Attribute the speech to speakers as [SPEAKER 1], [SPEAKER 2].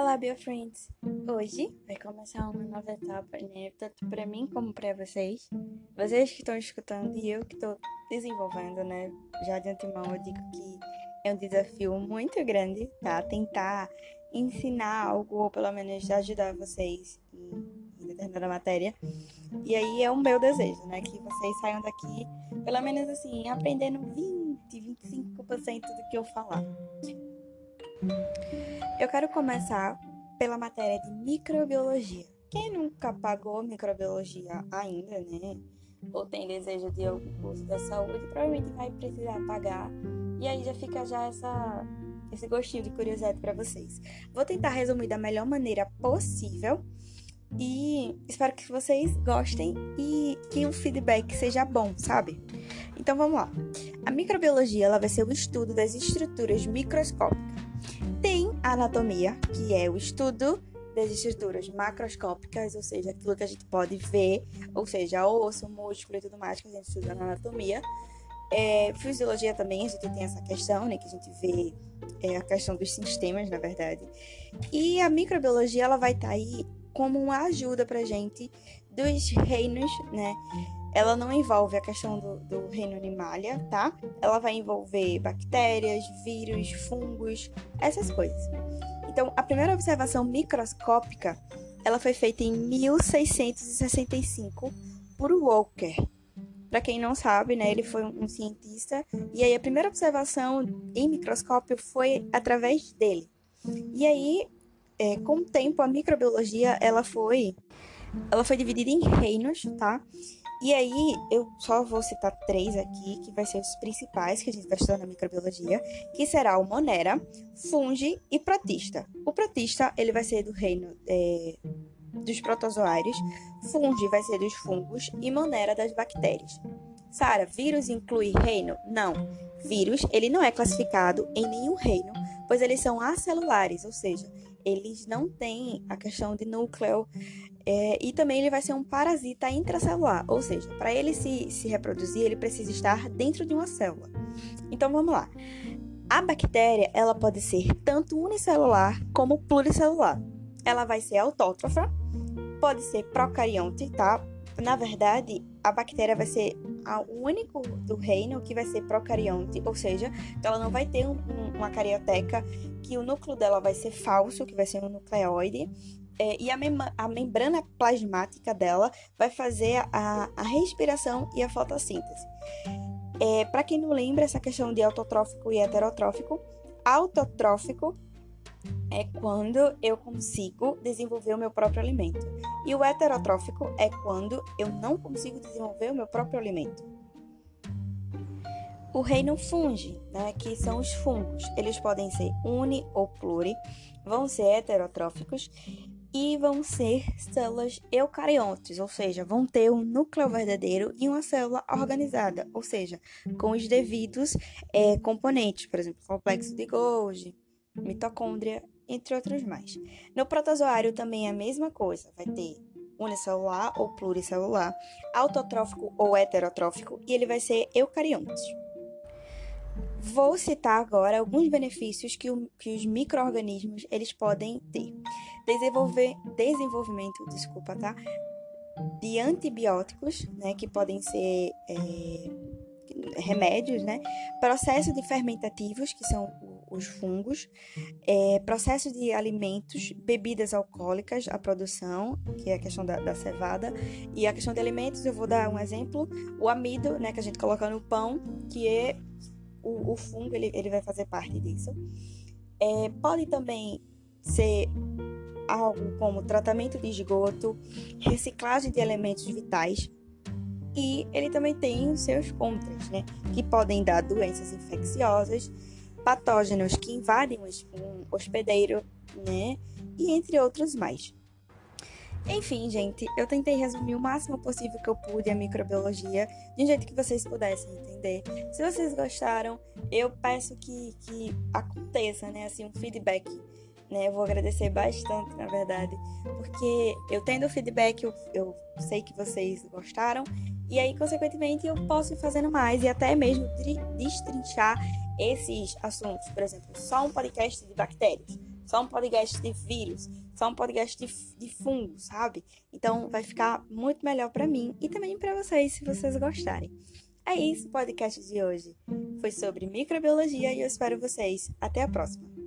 [SPEAKER 1] Olá, BioFriends! Hoje vai começar uma nova etapa, né? Tanto para mim como para vocês. Vocês que estão escutando e eu que estou desenvolvendo, né? Já de antemão eu digo que é um desafio muito grande, tá? Tentar ensinar algo ou pelo menos ajudar vocês em, determinada matéria. E aí é o meu desejo, né? Que vocês saiam daqui, pelo menos assim, aprendendo 20, 25% do que eu falar. Eu quero começar pela matéria de microbiologia. Quem nunca pagou microbiologia ainda, né? Ou tem desejo de algum curso da saúde, provavelmente vai precisar pagar. E aí já fica já essa, esse gostinho de curiosidade para vocês. Vou tentar resumir da melhor maneira possível. E espero que vocês gostem e que o feedback seja bom, sabe? Então vamos lá. A microbiologia ela vai ser o estudo das estruturas microscópicas anatomia, que é o estudo das estruturas macroscópicas, ou seja, aquilo que a gente pode ver, ou seja, osso, músculo e tudo mais que a gente estuda na anatomia. É, fisiologia também, a gente tem essa questão, né, que a gente vê é, a questão dos sistemas, na verdade. E a microbiologia, ela vai estar tá aí como uma ajuda pra gente dos reinos, né, ela não envolve a questão do, do reino animalia, tá? Ela vai envolver bactérias, vírus, fungos, essas coisas. Então, a primeira observação microscópica, ela foi feita em 1665 por Walker. Para quem não sabe, né, ele foi um cientista e aí a primeira observação em microscópio foi através dele. E aí, é, com o tempo, a microbiologia ela foi ela foi dividida em reinos, tá? E aí, eu só vou citar três aqui, que vai ser os principais que a gente vai estudar na microbiologia, que será o Monera, Fungi e Protista. O Protista, ele vai ser do reino é, dos protozoários, Fungi vai ser dos fungos e Monera das bactérias. Sara, vírus inclui reino? Não. Vírus, ele não é classificado em nenhum reino, pois eles são acelulares, ou seja, eles não têm a questão de núcleo é, e também ele vai ser um parasita intracelular, ou seja, para ele se, se reproduzir, ele precisa estar dentro de uma célula. Então vamos lá. A bactéria ela pode ser tanto unicelular como pluricelular. Ela vai ser autótrofa, pode ser procarionte, tá? Na verdade, a bactéria vai ser o único do reino que vai ser procarionte, ou seja, ela não vai ter um, um, uma carioteca que o núcleo dela vai ser falso, que vai ser um nucleóide, é, e a, mem a, membrana plasmática dela vai fazer a, a respiração e a fotossíntese. É, Para quem não lembra, essa questão de autotrófico e heterotrófico, autotrófico é quando eu consigo desenvolver o meu próprio alimento. E o heterotrófico é quando eu não consigo desenvolver o meu próprio alimento. O reino fungi, né, que são os fungos, eles podem ser uni ou pluri, vão ser heterotróficos e vão ser células eucariontes, ou seja, vão ter um núcleo verdadeiro e uma célula organizada, ou seja, com os devidos é, componentes, por exemplo, complexo de Golgi, mitocôndria, entre outros mais. No protozoário também é a mesma coisa, vai ter unicelular ou pluricelular, autotrófico ou heterotrófico, e ele vai ser eucarionte. Vou citar agora alguns benefícios que, o, que os micro-organismos eles podem ter. Desenvolver, desenvolvimento, desculpa, tá? De antibióticos, né, que podem ser é, remédios, né? Processo de fermentativos, que são os fungos, é, processo de alimentos, bebidas alcoólicas, a produção, que é a questão da, da, cevada, e a questão de alimentos, eu vou dar um exemplo, o amido, né, que a gente coloca no pão, que é o, o fungo ele, ele vai fazer parte disso. É, pode também ser algo como tratamento de esgoto, reciclagem de elementos vitais. E ele também tem os seus contras, né? Que podem dar doenças infecciosas, patógenos que invadem um hospedeiro, né? E entre outros mais. Enfim, gente, eu tentei resumir o máximo possível que eu pude a microbiologia, de um jeito que vocês pudessem entender. Se vocês gostaram, eu peço que, que aconteça, né, assim, um feedback, né, eu vou agradecer bastante, na verdade, porque eu tendo feedback, eu, eu sei que vocês gostaram, e aí, consequentemente, eu posso ir fazendo mais e até mesmo destrinchar esses assuntos. Por exemplo, só um podcast de bactérias só um podcast de vírus, só um podcast de, de fungos, sabe? Então vai ficar muito melhor para mim e também para vocês, se vocês gostarem. É isso, o podcast de hoje foi sobre microbiologia e eu espero vocês. Até a próxima!